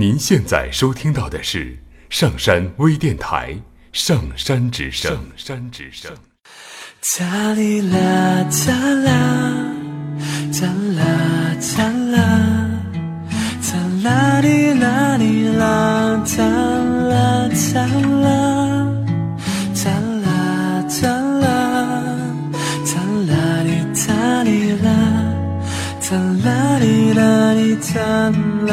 您现在收听到的是上山微电台《上山之声》。上山之声。哒哩啦哒啦，哒啦哒啦，哒啦哩啦哩啦，哒啦哒啦，哒啦哒啦，哒啦哩哒哩啦，哒啦哩啦哩哒啦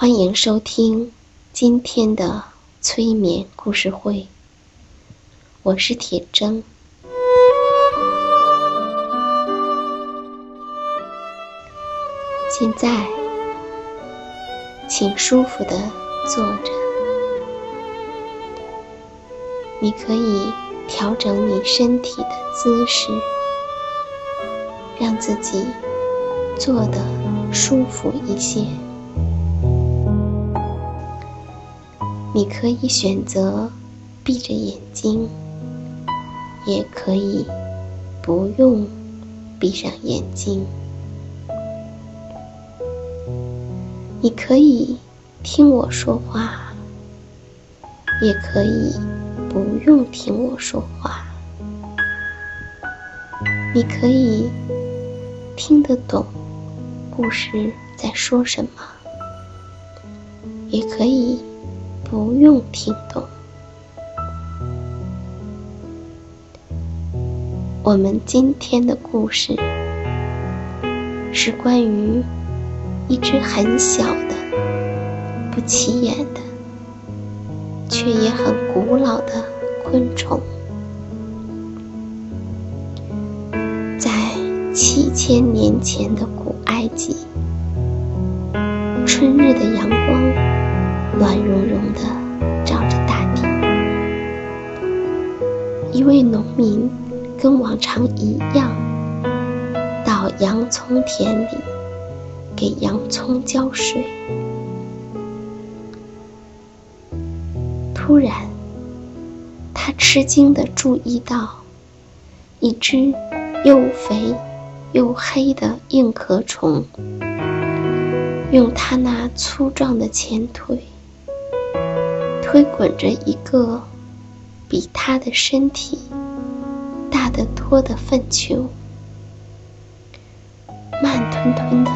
欢迎收听今天的催眠故事会，我是铁铮。现在，请舒服的坐着，你可以调整你身体的姿势，让自己坐的舒服一些。你可以选择闭着眼睛，也可以不用闭上眼睛。你可以听我说话，也可以不用听我说话。你可以听得懂故事在说什么，也可以。不用听懂。我们今天的故事是关于一只很小的、不起眼的，却也很古老的昆虫。在七千年前的古埃及，春日的阳光。暖融融的照着大地，一位农民跟往常一样，到洋葱田里给洋葱浇水。突然，他吃惊的注意到，一只又肥又黑的硬壳虫，用它那粗壮的前腿。推滚着一个比他的身体大得多的粪球，慢吞吞的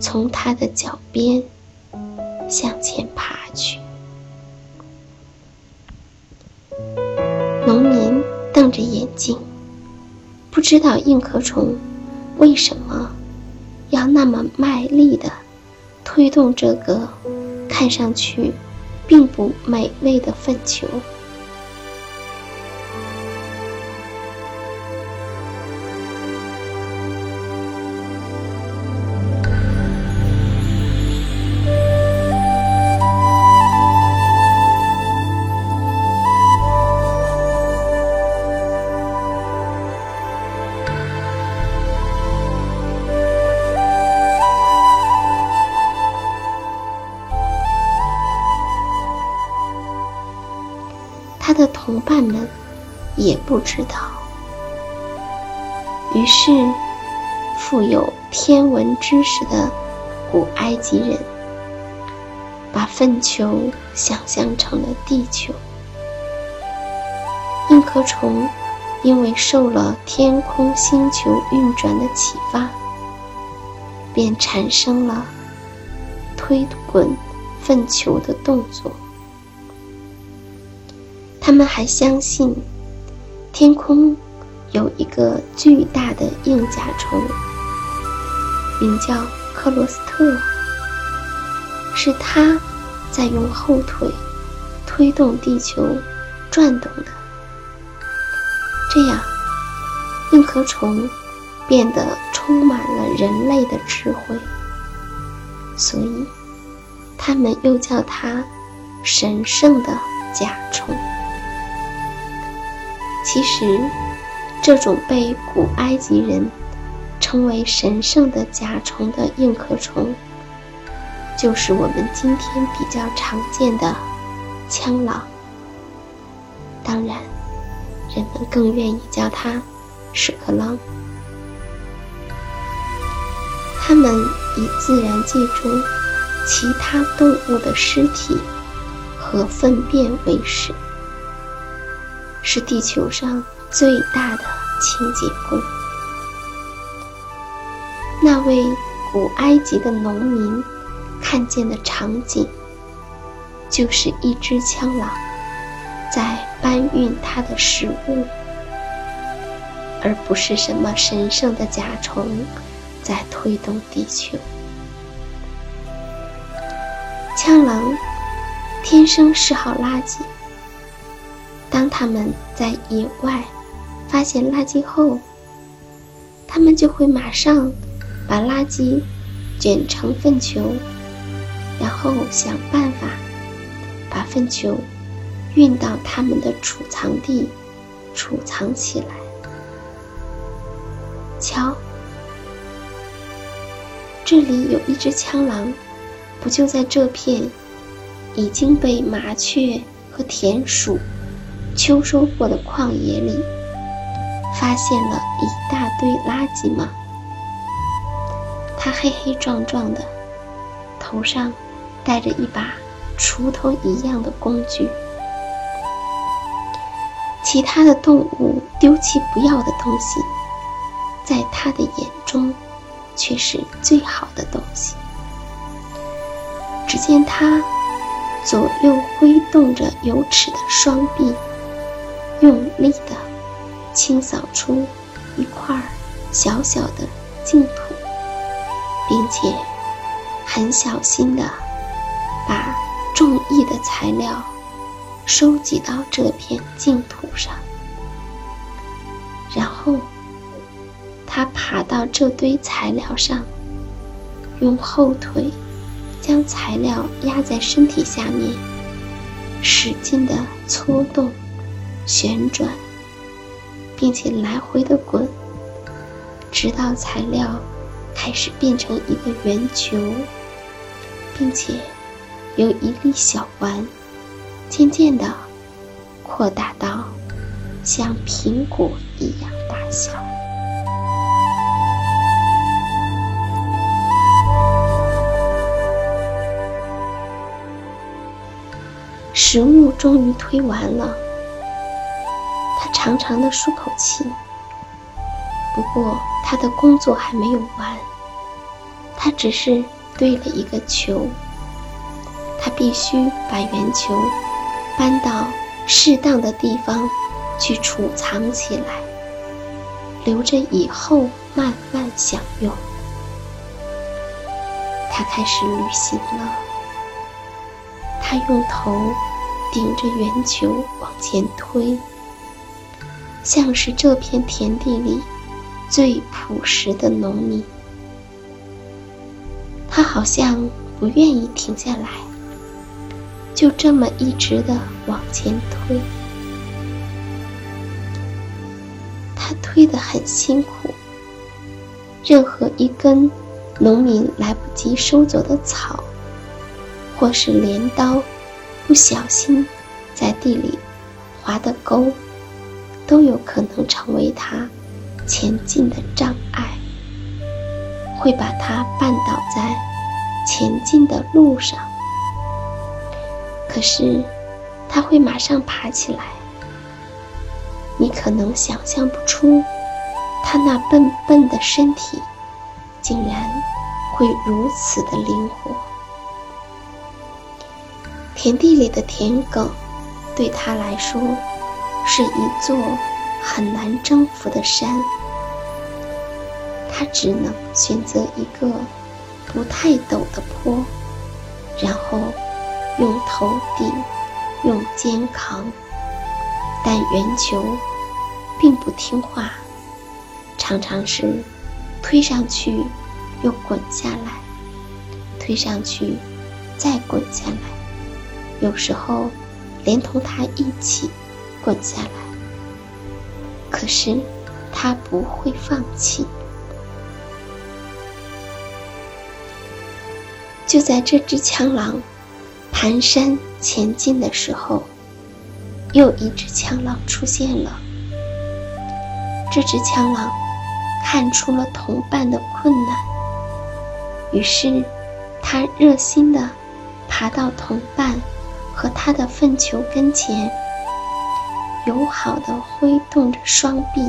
从他的脚边向前爬去。农民瞪着眼睛，不知道硬壳虫为什么要那么卖力的推动这个看上去。并不美味的粪球。同伴们也不知道。于是，富有天文知识的古埃及人，把粪球想象成了地球。硬壳虫因为受了天空星球运转的启发，便产生了推滚粪球的动作。他们还相信，天空有一个巨大的硬甲虫，名叫克罗斯特，是它在用后腿推动地球转动的。这样，硬壳虫变得充满了人类的智慧，所以他们又叫它神圣的甲虫。其实，这种被古埃及人称为神圣的甲虫的硬壳虫，就是我们今天比较常见的枪狼。当然，人们更愿意叫它屎壳郎。它们以自然界中其他动物的尸体和粪便为食。是地球上最大的清洁工。那位古埃及的农民看见的场景，就是一只枪狼在搬运他的食物，而不是什么神圣的甲虫在推动地球。枪狼天生嗜好垃圾。当他们在野外发现垃圾后，他们就会马上把垃圾卷成粪球，然后想办法把粪球运到他们的储藏地储藏起来。瞧，这里有一只枪狼，不就在这片已经被麻雀和田鼠。秋收过的旷野里，发现了一大堆垃圾吗？他黑黑壮壮的，头上戴着一把锄头一样的工具。其他的动物丢弃不要的东西，在他的眼中却是最好的东西。只见他左右挥动着有齿的双臂。用力地清扫出一块小小的净土，并且很小心地把众异的材料收集到这片净土上。然后，他爬到这堆材料上，用后腿将材料压在身体下面，使劲地搓动。旋转，并且来回的滚，直到材料开始变成一个圆球，并且由一粒小丸渐渐的扩大到像苹果一样大小。食物终于推完了。长长的舒口气。不过他的工作还没有完，他只是堆了一个球。他必须把圆球搬到适当的地方去储藏起来，留着以后慢慢享用。他开始旅行了。他用头顶着圆球往前推。像是这片田地里最朴实的农民，他好像不愿意停下来，就这么一直的往前推。他推得很辛苦，任何一根农民来不及收走的草，或是镰刀不小心在地里划的沟。都有可能成为他前进的障碍。会把他绊倒在前进的路上。可是，他会马上爬起来。你可能想象不出，他那笨笨的身体竟然会如此的灵活。田地里的田埂，对他来说是一座很难征服的山。他只能选择一个不太陡的坡，然后用头顶，用肩扛。但圆球并不听话，常常是推上去又滚下来，推上去再滚下来，有时候连同它一起滚下来。可是他不会放弃。就在这只枪狼蹒跚前进的时候。又一只枪狼出现了。这只枪狼看出了同伴的困难，于是他热心地爬到同伴和他的粪球跟前，友好地挥动着双臂，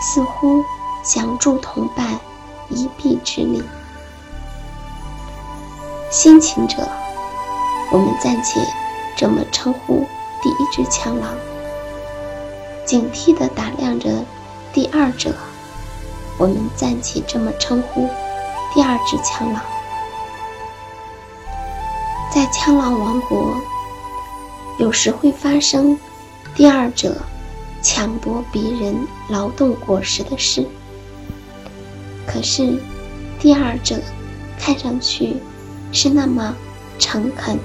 似乎想助同伴一臂之力。辛勤者，我们暂且这么称呼。第一只枪狼警惕地打量着第二者，我们暂且这么称呼第二只枪狼。在枪狼王国，有时会发生第二者抢夺别人劳动果实的事。可是，第二者看上去是那么诚恳、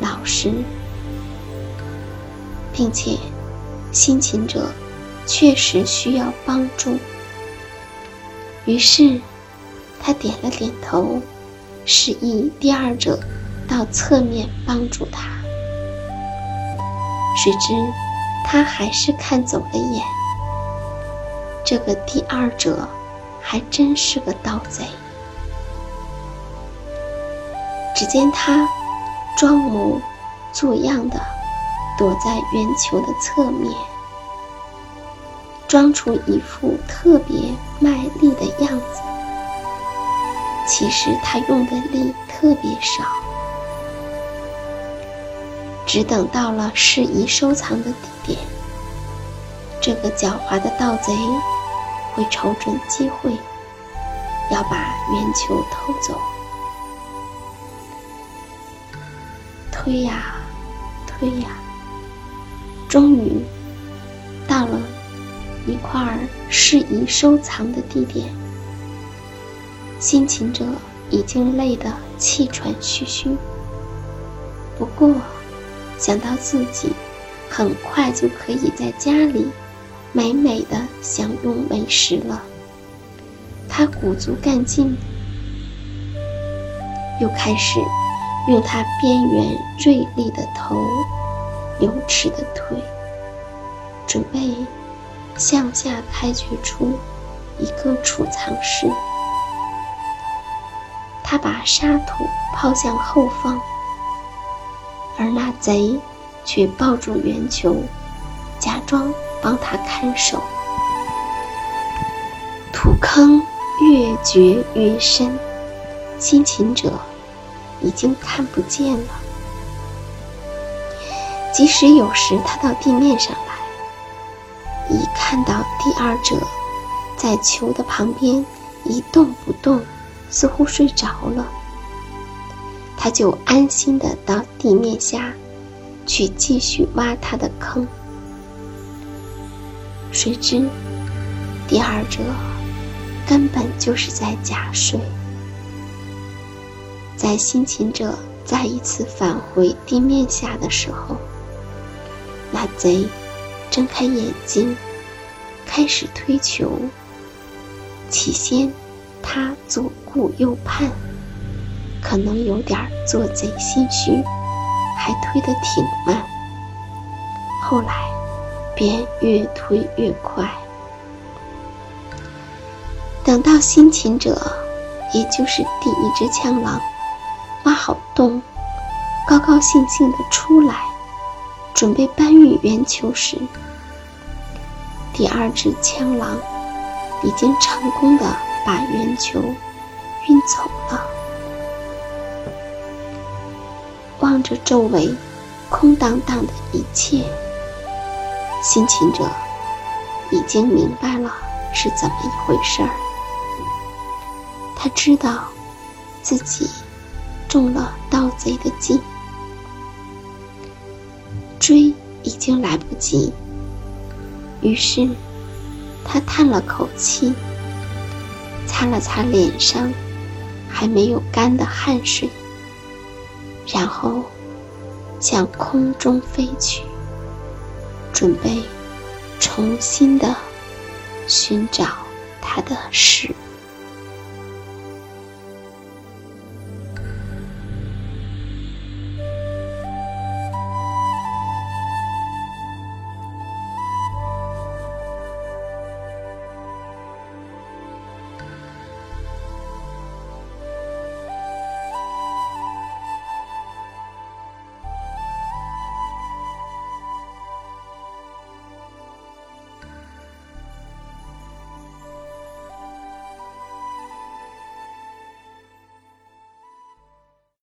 老实。并且，辛勤者确实需要帮助。于是，他点了点头，示意第二者到侧面帮助他。谁知，他还是看走了眼。这个第二者还真是个盗贼。只见他装模作样的。躲在圆球的侧面，装出一副特别卖力的样子。其实他用的力特别少，只等到了适宜收藏的地点，这个狡猾的盗贼会瞅准机会，要把圆球偷走。推呀，推呀。终于到了一块适宜收藏的地点，辛勤者已经累得气喘吁吁。不过想到自己很快就可以在家里美美的享用美食了，他鼓足干劲，又开始用他边缘锐利的头。有齿的腿，准备向下开掘出一个储藏室。他把沙土抛向后方，而那贼却抱住圆球，假装帮他看守。土坑越掘越深，辛勤者已经看不见了。即使有时他到地面上来，一看到第二者在球的旁边一动不动，似乎睡着了，他就安心的到地面下去继续挖他的坑。谁知第二者根本就是在假睡。在辛勤者再一次返回地面下的时候。那贼睁开眼睛，开始推球。起先，他左顾右盼，可能有点做贼心虚，还推得挺慢。后来，便越推越快。等到辛勤者，也就是第一只枪狼，挖好洞，高高兴兴地出来，准备搬运圆球时，第二只枪狼已经成功的把圆球运走了。望着周围空荡荡的一切，辛勤者已经明白了是怎么一回事儿。他知道自己中了盗贼的计，追已经来不及。于是，他叹了口气，擦了擦脸上还没有干的汗水，然后向空中飞去，准备重新的寻找他的使命。